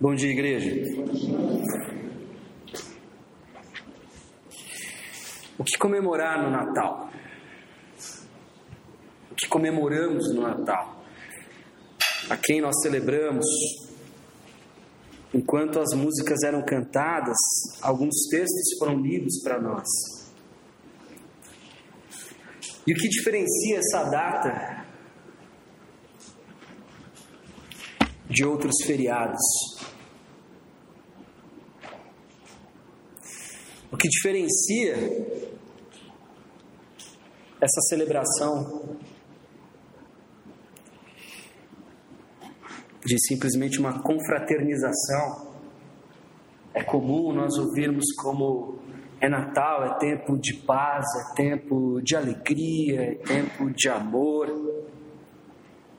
Bom dia, igreja. O que comemorar no Natal? O que comemoramos no Natal? A quem nós celebramos? Enquanto as músicas eram cantadas, alguns textos foram lidos para nós. E o que diferencia essa data de outros feriados? Que diferencia essa celebração de simplesmente uma confraternização. É comum nós ouvirmos como é Natal, é tempo de paz, é tempo de alegria, é tempo de amor.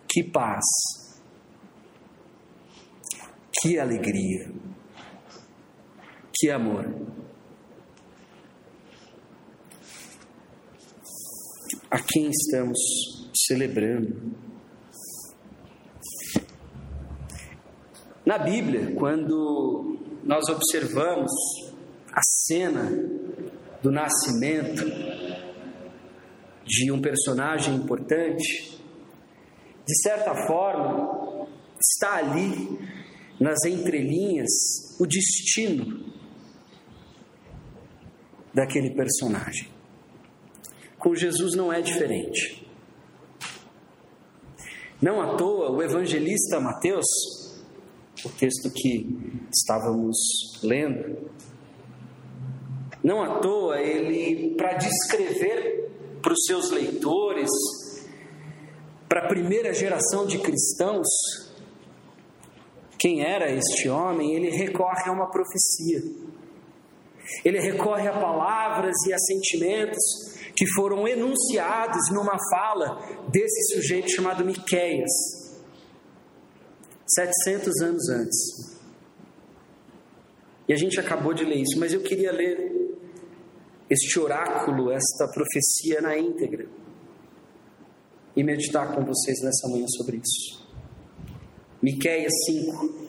Que paz, que alegria, que amor. A quem estamos celebrando? Na Bíblia, quando nós observamos a cena do nascimento de um personagem importante, de certa forma, está ali nas entrelinhas o destino daquele personagem. Com Jesus não é diferente. Não à toa, o evangelista Mateus o texto que estávamos lendo. Não à toa, ele, para descrever para os seus leitores, para a primeira geração de cristãos, quem era este homem, ele recorre a uma profecia. Ele recorre a palavras e a sentimentos que foram enunciados numa fala desse sujeito chamado Miqueias. 700 anos antes. E a gente acabou de ler isso, mas eu queria ler este oráculo, esta profecia na íntegra e meditar com vocês nessa manhã sobre isso. Miqueias 5.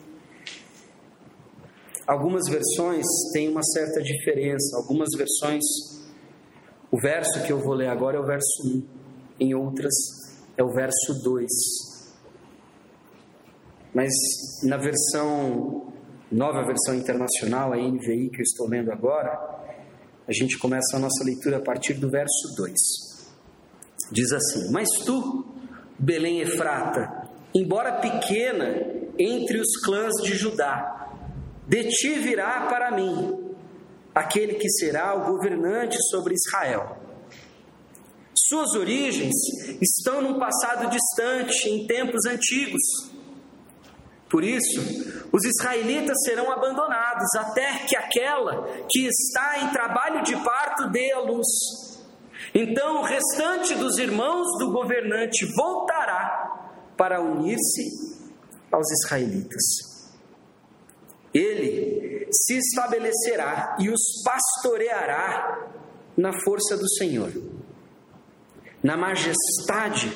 Algumas versões têm uma certa diferença, algumas versões o verso que eu vou ler agora é o verso 1, em outras é o verso 2. Mas na versão, nova versão internacional, a NVI que eu estou lendo agora, a gente começa a nossa leitura a partir do verso 2. Diz assim: Mas tu, Belém Efrata, embora pequena entre os clãs de Judá, de ti virá para mim aquele que será o governante sobre Israel. Suas origens estão num passado distante, em tempos antigos por isso, os israelitas serão abandonados até que aquela que está em trabalho de parto dê a luz. Então o restante dos irmãos do governante voltará para unir-se aos israelitas. Ele se estabelecerá e os pastoreará na força do Senhor, na majestade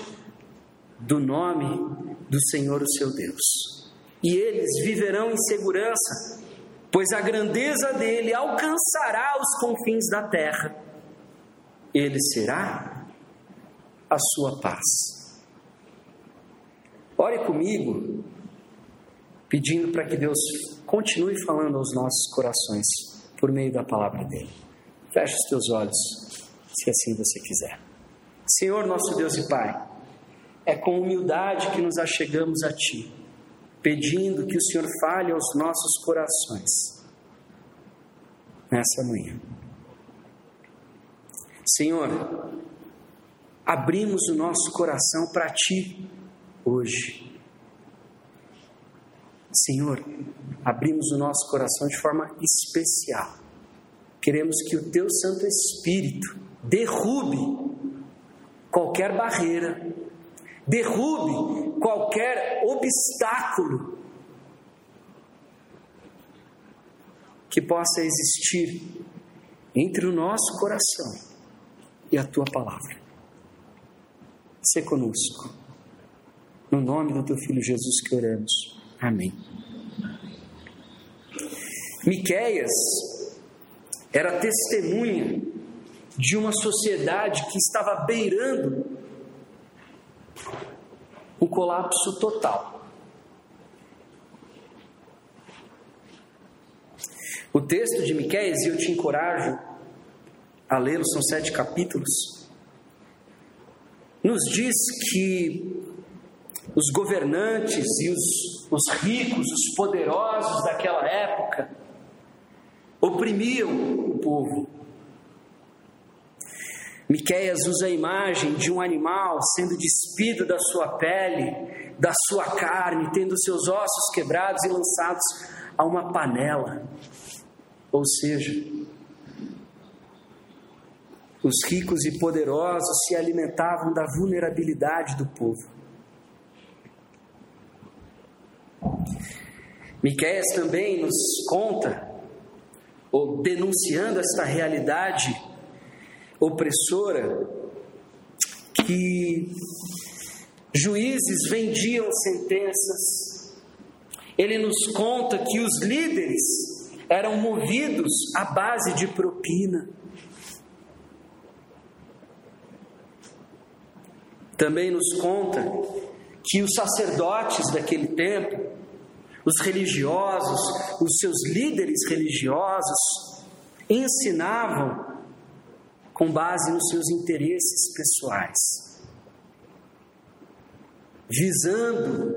do nome do Senhor, o seu Deus e eles viverão em segurança, pois a grandeza dele alcançará os confins da terra. Ele será a sua paz. Ore comigo, pedindo para que Deus continue falando aos nossos corações por meio da palavra dele. Feche os teus olhos, se assim você quiser. Senhor, nosso Deus e Pai, é com humildade que nos achegamos a Ti pedindo que o Senhor fale aos nossos corações nessa manhã. Senhor, abrimos o nosso coração para Ti hoje. Senhor, abrimos o nosso coração de forma especial. Queremos que o Teu Santo Espírito derrube qualquer barreira, derrube qualquer obstáculo que possa existir entre o nosso coração e a tua palavra. Se conosco. No nome do teu filho Jesus que oramos. Amém. Miqueias era testemunha de uma sociedade que estava beirando o colapso total. O texto de Miqueias, e eu te encorajo a lê-lo, são sete capítulos, nos diz que os governantes e os, os ricos, os poderosos daquela época, oprimiam o povo. Miqueias usa a imagem de um animal sendo despido da sua pele, da sua carne, tendo seus ossos quebrados e lançados a uma panela. Ou seja, os ricos e poderosos se alimentavam da vulnerabilidade do povo. Miqueias também nos conta, ou denunciando esta realidade opressora, que juízes vendiam sentenças. Ele nos conta que os líderes eram movidos à base de propina. Também nos conta que os sacerdotes daquele tempo, os religiosos, os seus líderes religiosos, ensinavam com base nos seus interesses pessoais, visando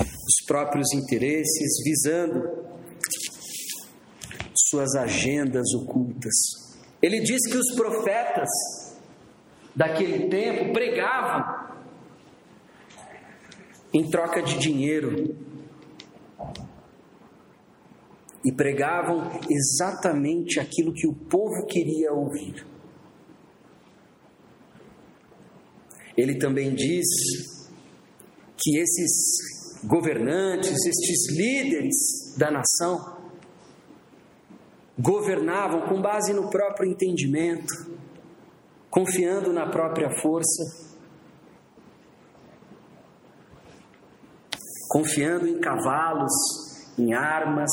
os próprios interesses, visando suas agendas ocultas. Ele diz que os profetas daquele tempo pregavam em troca de dinheiro e pregavam exatamente aquilo que o povo queria ouvir. Ele também diz que esses governantes, estes líderes da nação, governavam com base no próprio entendimento, confiando na própria força, confiando em cavalos, em armas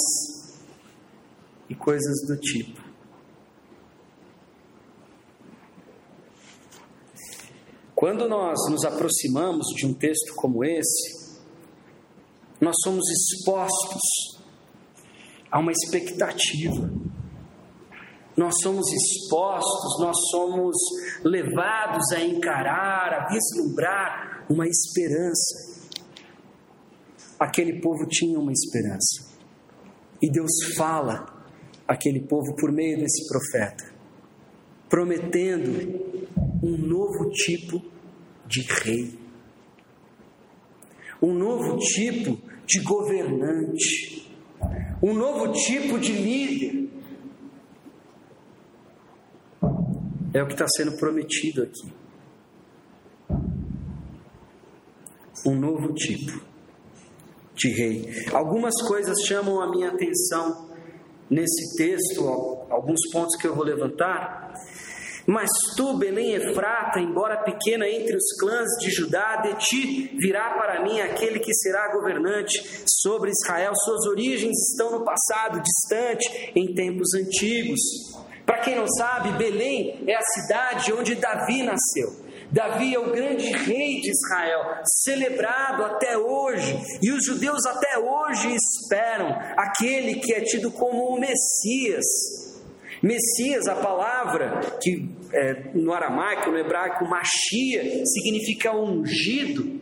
e coisas do tipo. Quando nós nos aproximamos de um texto como esse, nós somos expostos a uma expectativa. Nós somos expostos, nós somos levados a encarar, a vislumbrar uma esperança. Aquele povo tinha uma esperança. E Deus fala àquele povo por meio desse profeta, prometendo um novo tipo de rei, um novo tipo de governante um novo tipo de líder. É o que está sendo prometido aqui. Um novo tipo de rei. Algumas coisas chamam a minha atenção nesse texto, alguns pontos que eu vou levantar. Mas tu, Belém Efrata, embora pequena entre os clãs de Judá, de ti virá para mim aquele que será governante sobre Israel. Suas origens estão no passado distante, em tempos antigos. Para quem não sabe, Belém é a cidade onde Davi nasceu. Davi é o grande rei de Israel, celebrado até hoje, e os judeus até hoje esperam aquele que é tido como o Messias, Messias, a palavra que é, no aramaico, no hebraico, Machia, significa ungido.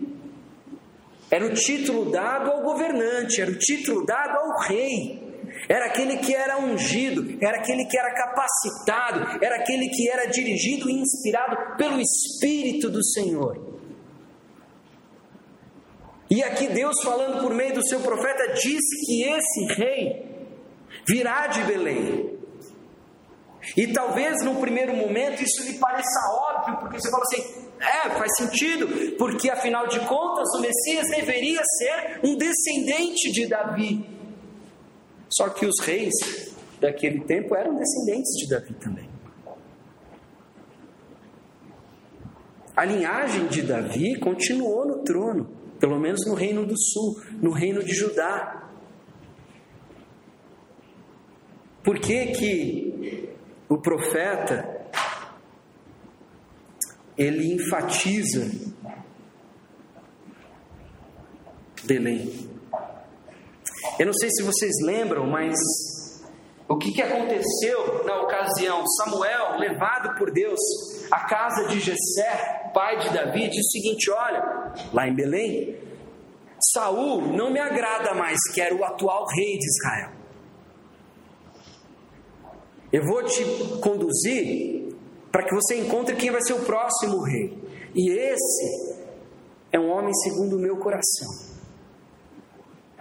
Era o título dado ao governante, era o título dado ao rei. Era aquele que era ungido, era aquele que era capacitado, era aquele que era dirigido e inspirado pelo Espírito do Senhor. E aqui Deus, falando por meio do seu profeta, diz que esse rei virá de Belém. E talvez no primeiro momento isso lhe pareça óbvio, porque você fala assim: é, faz sentido, porque afinal de contas o Messias deveria ser um descendente de Davi. Só que os reis daquele tempo eram descendentes de Davi também. A linhagem de Davi continuou no trono, pelo menos no reino do sul, no reino de Judá. Por que que o profeta ele enfatiza Belém? Eu não sei se vocês lembram, mas o que, que aconteceu na ocasião? Samuel, levado por Deus à casa de Jessé, pai de Davi, disse o seguinte: olha, lá em Belém, Saul não me agrada mais, que era o atual rei de Israel. Eu vou te conduzir para que você encontre quem vai ser o próximo rei. E esse é um homem segundo o meu coração.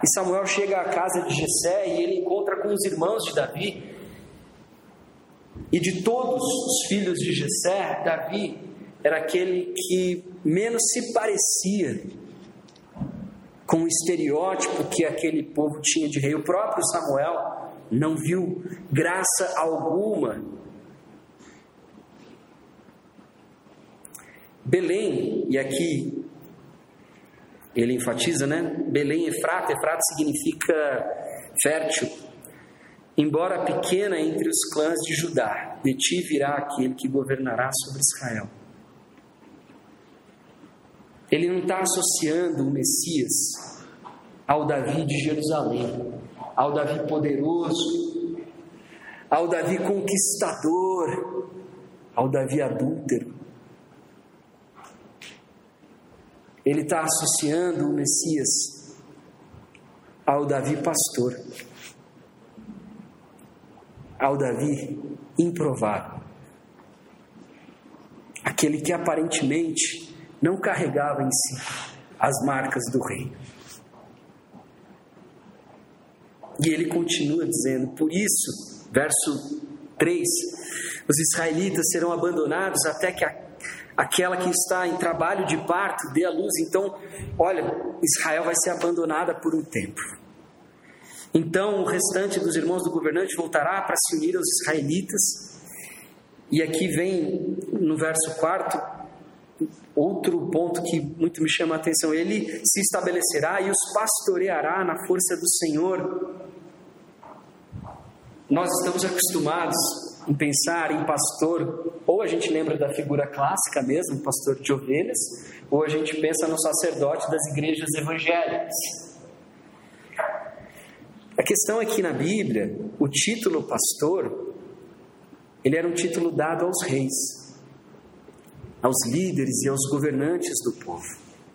E Samuel chega à casa de Jessé e ele encontra com os irmãos de Davi. E de todos os filhos de Jessé, Davi era aquele que menos se parecia com o estereótipo que aquele povo tinha de rei. O próprio Samuel não viu graça alguma. Belém, e aqui ele enfatiza, né? Belém Efrata, Efrata significa fértil. Embora pequena entre os clãs de Judá, de ti virá aquele que governará sobre Israel. Ele não está associando o Messias ao Davi de Jerusalém, ao Davi poderoso, ao Davi conquistador, ao Davi adúltero. Ele está associando o Messias ao Davi pastor, ao Davi improvável, aquele que aparentemente não carregava em si as marcas do rei. E ele continua dizendo: Por isso, verso 3: os israelitas serão abandonados até que a aquela que está em trabalho de parto dê a luz. Então, olha, Israel vai ser abandonada por um tempo. Então, o restante dos irmãos do governante voltará para se unir aos israelitas. E aqui vem no verso 4 outro ponto que muito me chama a atenção: ele se estabelecerá e os pastoreará na força do Senhor. Nós estamos acostumados em pensar em pastor, ou a gente lembra da figura clássica mesmo, pastor de ovelhas, ou a gente pensa no sacerdote das igrejas evangélicas. A questão é que na Bíblia, o título pastor, ele era um título dado aos reis, aos líderes e aos governantes do povo.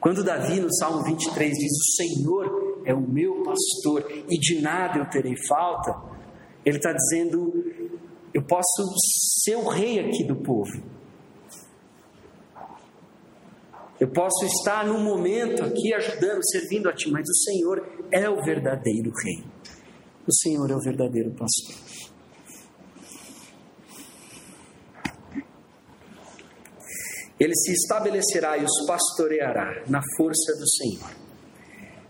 Quando Davi, no Salmo 23, diz: O Senhor é o meu pastor e de nada eu terei falta, ele está dizendo: eu posso ser o rei aqui do povo. Eu posso estar no momento aqui ajudando, servindo a ti, mas o Senhor é o verdadeiro rei. O Senhor é o verdadeiro pastor. Ele se estabelecerá e os pastoreará na força do Senhor.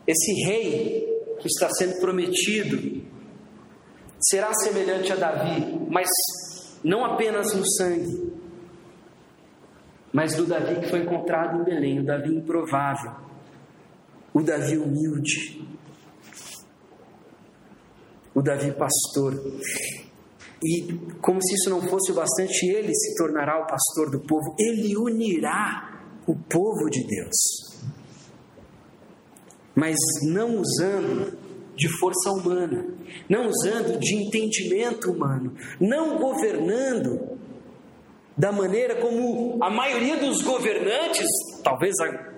Esse rei que está sendo prometido será semelhante a Davi, mas não apenas no sangue, mas do Davi que foi encontrado em Belém, o Davi improvável, o Davi humilde, o Davi pastor. E como se isso não fosse o bastante, ele se tornará o pastor do povo, ele unirá o povo de Deus. Mas não usando de força humana, não usando de entendimento humano, não governando da maneira como a maioria dos governantes, talvez a,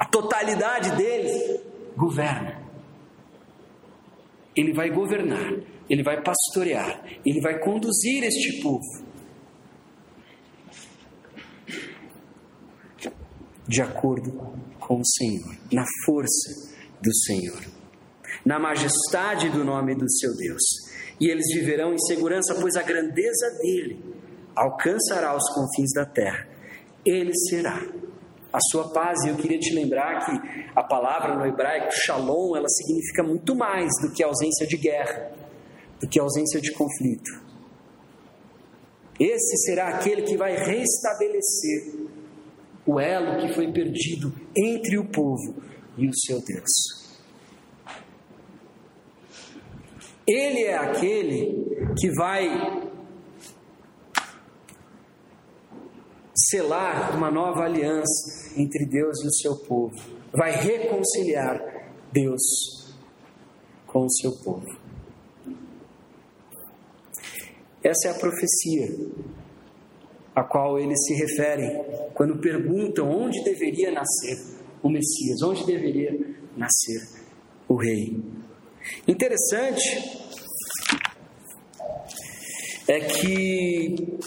a totalidade deles, governa. Ele vai governar, ele vai pastorear, ele vai conduzir este povo de acordo com o Senhor, na força do Senhor na majestade do nome do seu Deus. E eles viverão em segurança, pois a grandeza dele alcançará os confins da terra. Ele será a sua paz. E eu queria te lembrar que a palavra no hebraico, shalom, ela significa muito mais do que ausência de guerra, do que ausência de conflito. Esse será aquele que vai restabelecer o elo que foi perdido entre o povo e o seu Deus. Ele é aquele que vai selar uma nova aliança entre Deus e o seu povo, vai reconciliar Deus com o seu povo. Essa é a profecia a qual eles se referem quando perguntam onde deveria nascer o Messias, onde deveria nascer o Rei. Interessante é que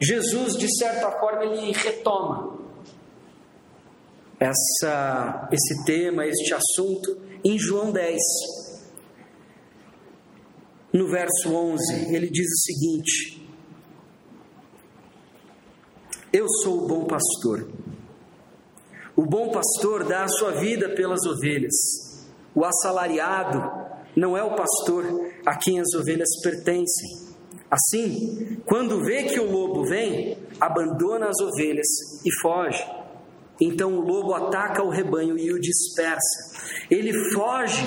Jesus, de certa forma, ele retoma essa, esse tema, este assunto, em João 10. No verso 11, ele diz o seguinte: Eu sou o bom pastor. O bom pastor dá a sua vida pelas ovelhas. O assalariado não é o pastor a quem as ovelhas pertencem. Assim, quando vê que o lobo vem, abandona as ovelhas e foge. Então o lobo ataca o rebanho e o dispersa. Ele foge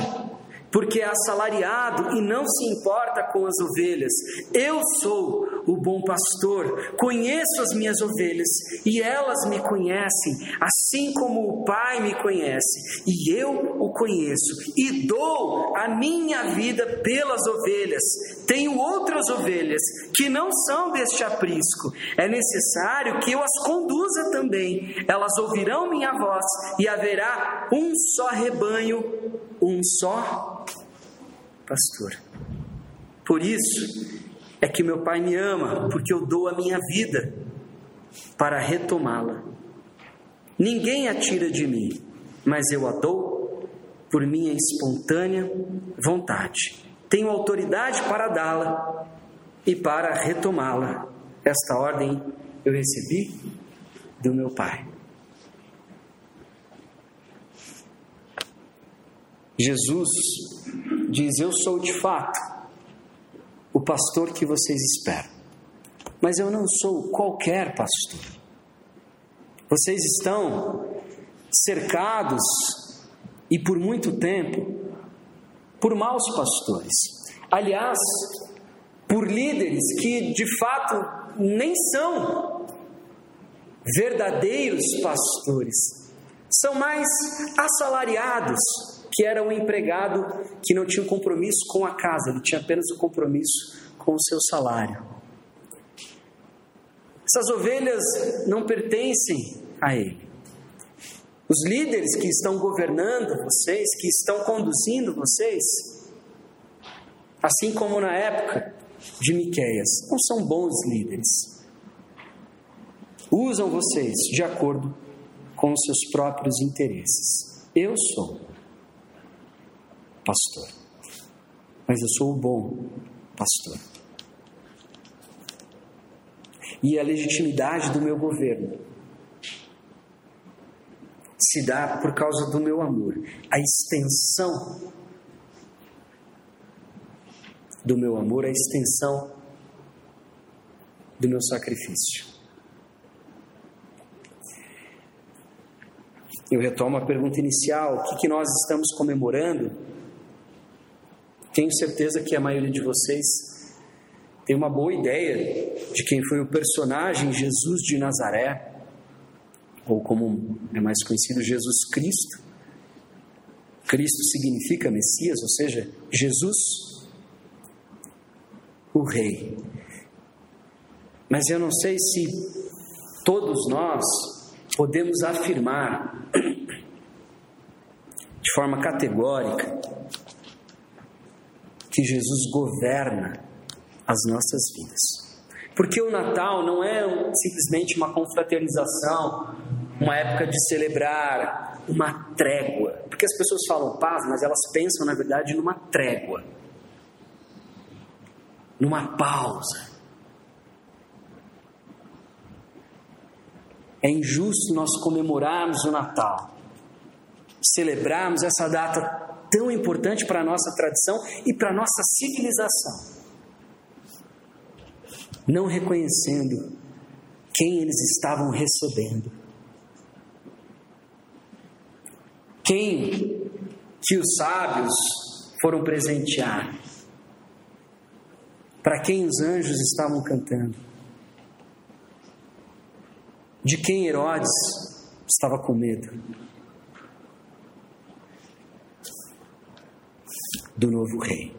porque é assalariado e não se importa com as ovelhas. Eu sou o bom pastor, conheço as minhas ovelhas e elas me conhecem, assim como o Pai me conhece e eu o conheço e dou a minha vida pelas ovelhas. Tenho outras ovelhas que não são deste aprisco. É necessário que eu as conduza também. Elas ouvirão minha voz e haverá um só rebanho, um só pastor. Por isso é que meu Pai me ama, porque eu dou a minha vida para retomá-la. Ninguém a tira de mim, mas eu a dou por minha espontânea vontade. Tenho autoridade para dá-la e para retomá-la. Esta ordem eu recebi do meu Pai. Jesus diz: Eu sou de fato o pastor que vocês esperam, mas eu não sou qualquer pastor. Vocês estão cercados e por muito tempo por maus pastores. Aliás, por líderes que de fato nem são verdadeiros pastores, são mais assalariados que era um empregado que não tinha um compromisso com a casa, ele tinha apenas um compromisso com o seu salário. Essas ovelhas não pertencem a ele. Os líderes que estão governando vocês, que estão conduzindo vocês, assim como na época de Miqueias, não são bons líderes. Usam vocês de acordo com os seus próprios interesses. Eu sou pastor. Mas eu sou o bom pastor. E a legitimidade do meu governo se dá por causa do meu amor. A extensão do meu amor, a extensão do meu sacrifício. Eu retomo a pergunta inicial: o que, que nós estamos comemorando tenho certeza que a maioria de vocês tem uma boa ideia de quem foi o personagem Jesus de Nazaré, ou como é mais conhecido, Jesus Cristo. Cristo significa Messias, ou seja, Jesus, o Rei. Mas eu não sei se todos nós podemos afirmar de forma categórica que Jesus governa as nossas vidas. Porque o Natal não é simplesmente uma confraternização, uma época de celebrar uma trégua. Porque as pessoas falam paz, mas elas pensam, na verdade, numa trégua, numa pausa. É injusto nós comemorarmos o Natal, celebrarmos essa data tão importante para a nossa tradição e para a nossa civilização. Não reconhecendo quem eles estavam recebendo. Quem que os sábios foram presentear? Para quem os anjos estavam cantando? De quem Herodes estava com medo? Do novo rei.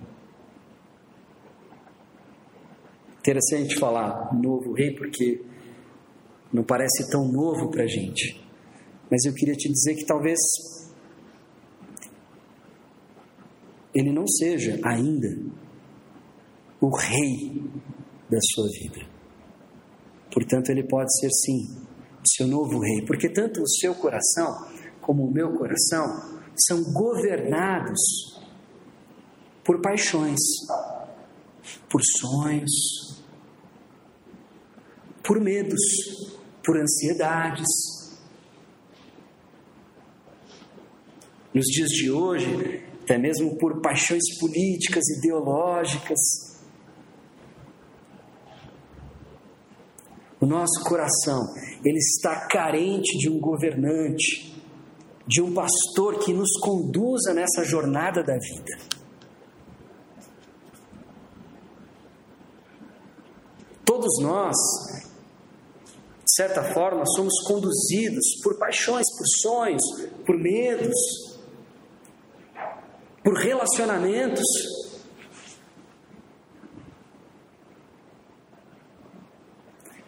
Interessante falar novo rei porque não parece tão novo para a gente. Mas eu queria te dizer que talvez ele não seja ainda o rei da sua vida. Portanto, ele pode ser sim o seu novo rei, porque tanto o seu coração como o meu coração são governados por paixões, por sonhos, por medos, por ansiedades. Nos dias de hoje, até mesmo por paixões políticas, ideológicas. O nosso coração, ele está carente de um governante, de um pastor que nos conduza nessa jornada da vida. Todos nós, de certa forma, somos conduzidos por paixões, por sonhos, por medos, por relacionamentos.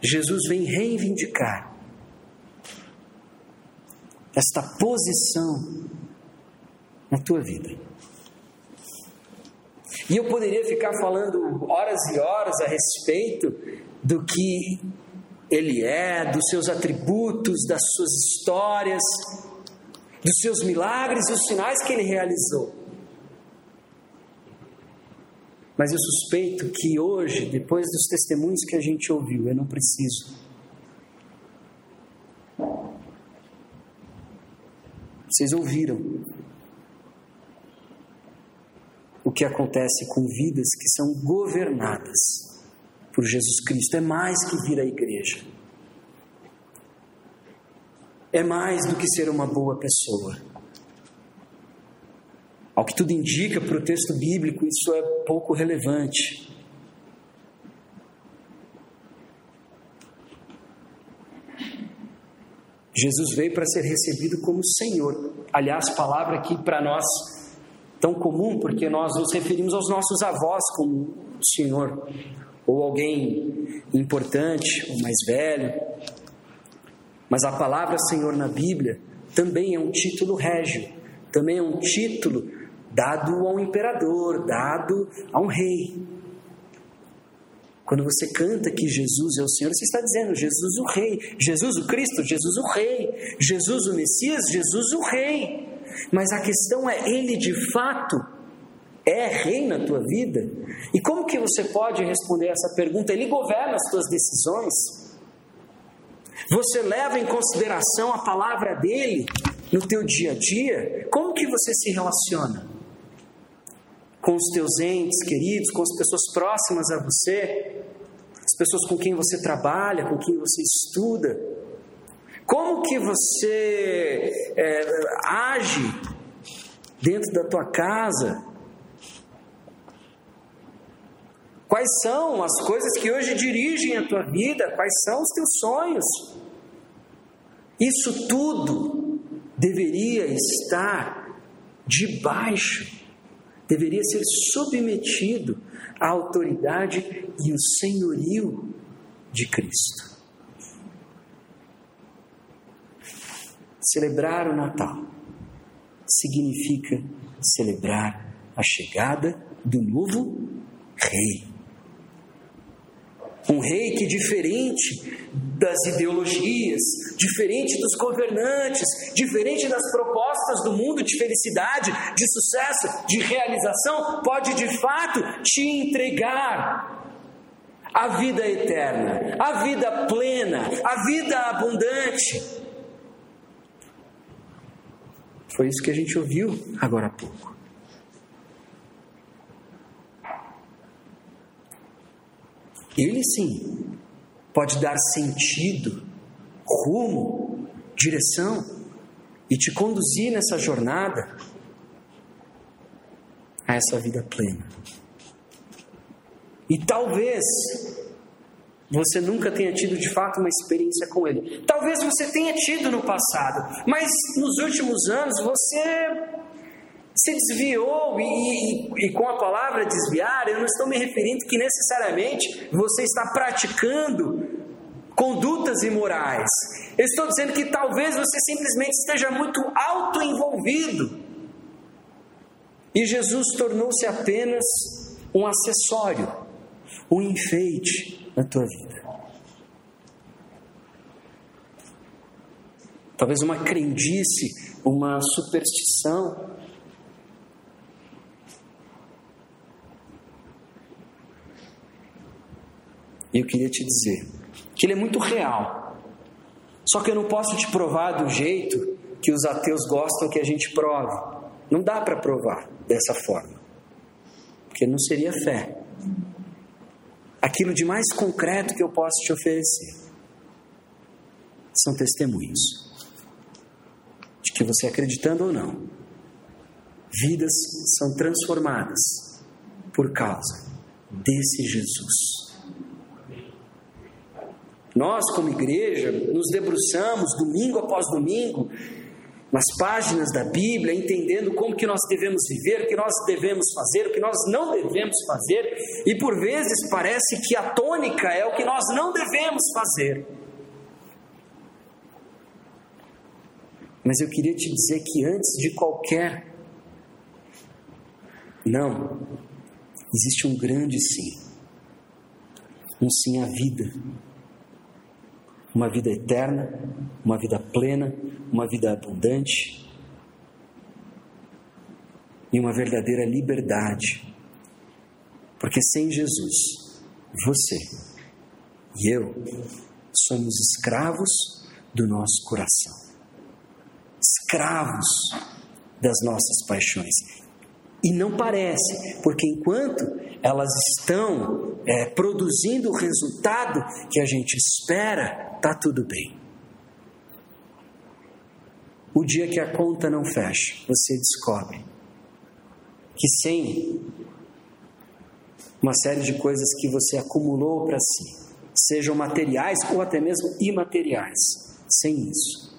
Jesus vem reivindicar esta posição na tua vida. E eu poderia ficar falando horas e horas a respeito do que ele é, dos seus atributos, das suas histórias, dos seus milagres e os sinais que ele realizou. Mas eu suspeito que hoje, depois dos testemunhos que a gente ouviu, eu não preciso. Vocês ouviram o que acontece com vidas que são governadas por Jesus Cristo. É mais que vir à igreja. É mais do que ser uma boa pessoa. Ao que tudo indica para o texto bíblico, isso é pouco relevante. Jesus veio para ser recebido como Senhor. Aliás, palavra aqui para nós tão comum, porque nós nos referimos aos nossos avós como Senhor, ou alguém importante, ou mais velho. Mas a palavra Senhor na Bíblia também é um título régio, também é um título dado a um imperador, dado a um rei. Quando você canta que Jesus é o Senhor, você está dizendo Jesus o Rei, Jesus o Cristo, Jesus o Rei, Jesus o Messias, Jesus o Rei. Mas a questão é, ele de fato é rei na tua vida? E como que você pode responder essa pergunta? Ele governa as tuas decisões? Você leva em consideração a palavra dele no teu dia a dia? Como que você se relaciona? com os teus entes queridos, com as pessoas próximas a você, as pessoas com quem você trabalha, com quem você estuda. Como que você é, age dentro da tua casa? Quais são as coisas que hoje dirigem a tua vida? Quais são os teus sonhos? Isso tudo deveria estar debaixo deveria ser submetido à autoridade e o senhorio de Cristo. Celebrar o Natal significa celebrar a chegada do novo Rei. Um rei que, diferente das ideologias, diferente dos governantes, diferente das propostas do mundo de felicidade, de sucesso, de realização, pode de fato te entregar a vida eterna, a vida plena, a vida abundante. Foi isso que a gente ouviu agora há pouco. Ele sim pode dar sentido, rumo, direção e te conduzir nessa jornada. a essa vida plena. E talvez você nunca tenha tido de fato uma experiência com Ele. Talvez você tenha tido no passado, mas nos últimos anos você se desviou, e, e, e, com a palavra desviar, eu não estou me referindo que necessariamente você está praticando condutas imorais. Eu estou dizendo que talvez você simplesmente esteja muito autoenvolvido. E Jesus tornou-se apenas um acessório, um enfeite na tua vida. Talvez uma crendice, uma superstição. E eu queria te dizer que ele é muito real. Só que eu não posso te provar do jeito que os ateus gostam que a gente prove. Não dá para provar dessa forma. Porque não seria fé. Aquilo de mais concreto que eu posso te oferecer são testemunhos de que você acreditando ou não, vidas são transformadas por causa desse Jesus. Nós, como igreja, nos debruçamos domingo após domingo nas páginas da Bíblia, entendendo como que nós devemos viver, o que nós devemos fazer, o que nós não devemos fazer, e por vezes parece que a tônica é o que nós não devemos fazer. Mas eu queria te dizer que antes de qualquer não, existe um grande sim. Um sim à vida uma vida eterna, uma vida plena, uma vida abundante e uma verdadeira liberdade. Porque sem Jesus, você e eu somos escravos do nosso coração, escravos das nossas paixões. E não parece, porque enquanto elas estão é, produzindo o resultado que a gente espera, está tudo bem. O dia que a conta não fecha, você descobre que sem uma série de coisas que você acumulou para si, sejam materiais ou até mesmo imateriais, sem isso,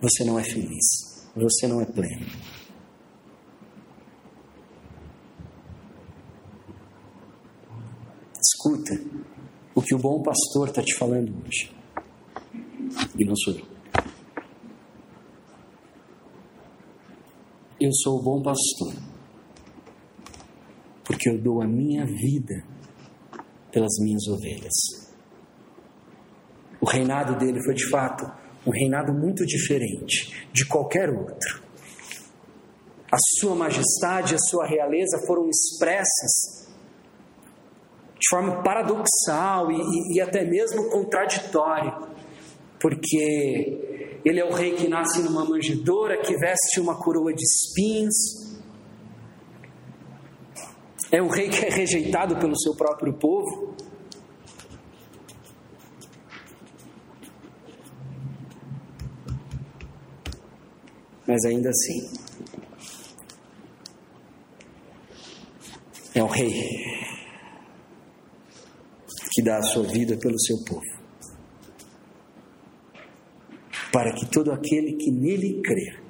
você não é feliz, você não é pleno. Escuta o que o bom pastor está te falando hoje. E não sou eu. Eu sou o bom pastor, porque eu dou a minha vida pelas minhas ovelhas. O reinado dele foi de fato um reinado muito diferente de qualquer outro. A sua majestade, a sua realeza foram expressas de forma paradoxal e, e até mesmo contraditória, porque ele é o rei que nasce numa manjedoura, que veste uma coroa de espinhos, é um rei que é rejeitado pelo seu próprio povo. Mas ainda assim, é um rei dá a sua vida pelo seu povo, para que todo aquele que nele crer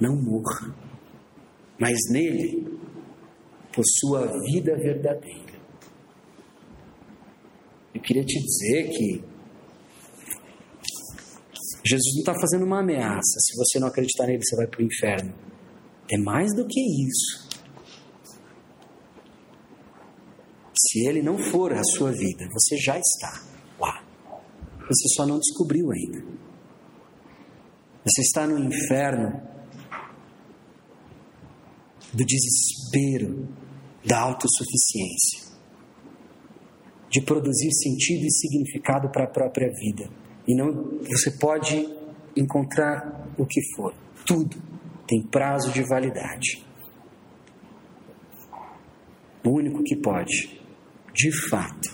não morra, mas nele possua a vida verdadeira. Eu queria te dizer que Jesus não está fazendo uma ameaça. Se você não acreditar nele, você vai para o inferno. É mais do que isso. Se ele não for a sua vida, você já está lá. Você só não descobriu ainda. Você está no inferno do desespero, da autossuficiência, de produzir sentido e significado para a própria vida. E não você pode encontrar o que for. Tudo tem prazo de validade. O único que pode de fato,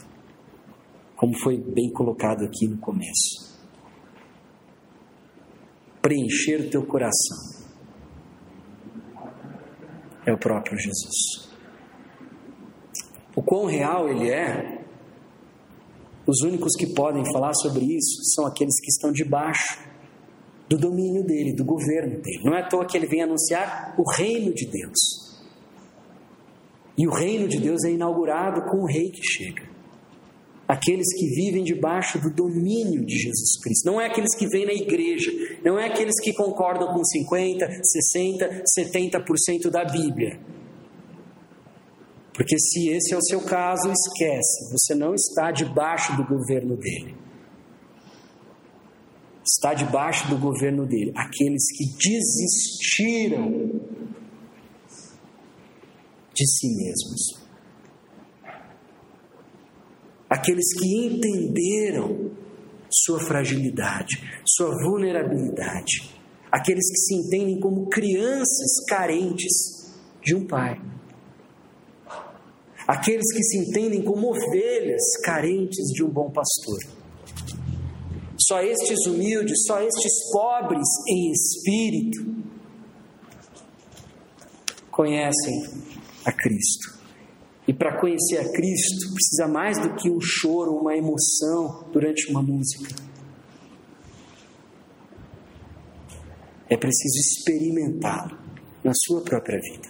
como foi bem colocado aqui no começo, preencher o teu coração é o próprio Jesus. O quão real ele é, os únicos que podem falar sobre isso são aqueles que estão debaixo do domínio dele, do governo dele. Não é à toa que ele vem anunciar o reino de Deus. E o reino de Deus é inaugurado com o rei que chega. Aqueles que vivem debaixo do domínio de Jesus Cristo. Não é aqueles que vêm na igreja, não é aqueles que concordam com 50, 60, 70% da Bíblia. Porque se esse é o seu caso, esquece, você não está debaixo do governo dele está debaixo do governo dele. Aqueles que desistiram de si mesmos. Aqueles que entenderam sua fragilidade, sua vulnerabilidade. Aqueles que se entendem como crianças carentes de um pai. Aqueles que se entendem como ovelhas carentes de um bom pastor. Só estes humildes, só estes pobres em espírito conhecem a Cristo. E para conhecer a Cristo, precisa mais do que um choro, uma emoção durante uma música. É preciso experimentá-lo na sua própria vida.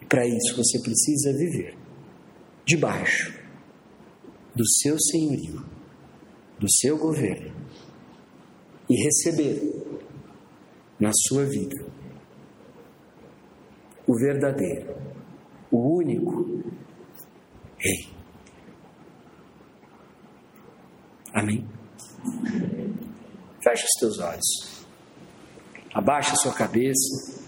E para isso você precisa viver debaixo do seu senhorio do seu governo e receber na sua vida o verdadeiro, o único Rei. Amém? Feche os teus olhos, abaixa a sua cabeça.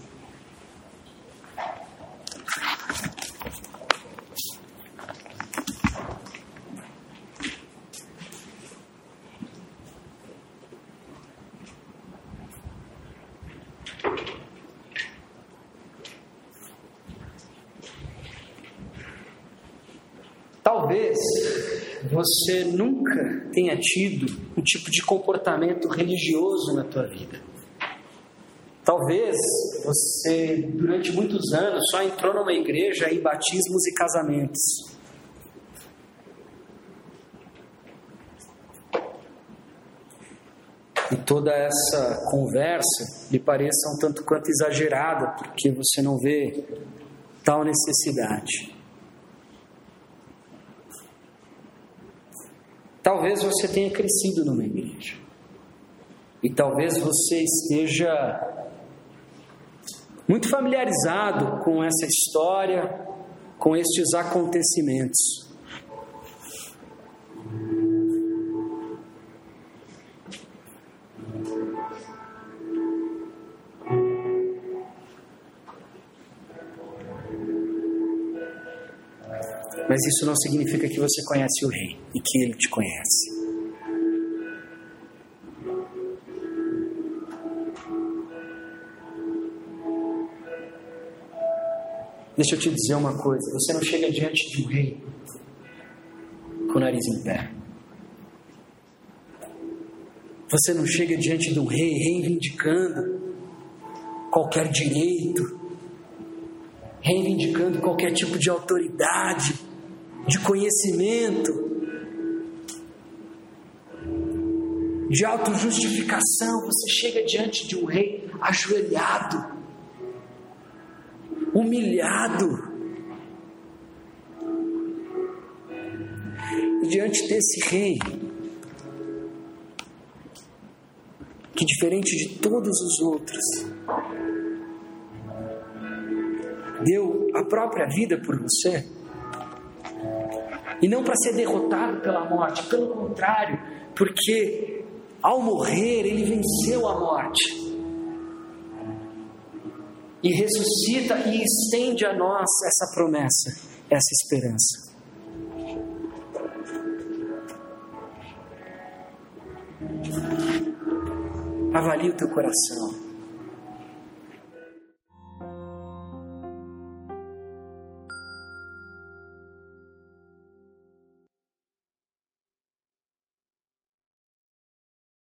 Talvez você nunca tenha tido um tipo de comportamento religioso na tua vida. Talvez você, durante muitos anos, só entrou numa igreja em batismos e casamentos. E toda essa conversa lhe pareça um tanto quanto exagerada, porque você não vê tal necessidade. Talvez você tenha crescido numa igreja. E talvez você esteja muito familiarizado com essa história, com estes acontecimentos. Mas isso não significa que você conhece o Rei e que ele te conhece. Deixa eu te dizer uma coisa: você não chega diante de um rei com o nariz em pé. Você não chega diante de um rei reivindicando qualquer direito, reivindicando qualquer tipo de autoridade de conhecimento, de autojustificação. Você chega diante de um rei ajoelhado, humilhado. E diante desse rei, que diferente de todos os outros, deu a própria vida por você e não para ser derrotado pela morte, pelo contrário, porque ao morrer ele venceu a morte. E ressuscita e estende a nós essa promessa, essa esperança. Avalie o teu coração.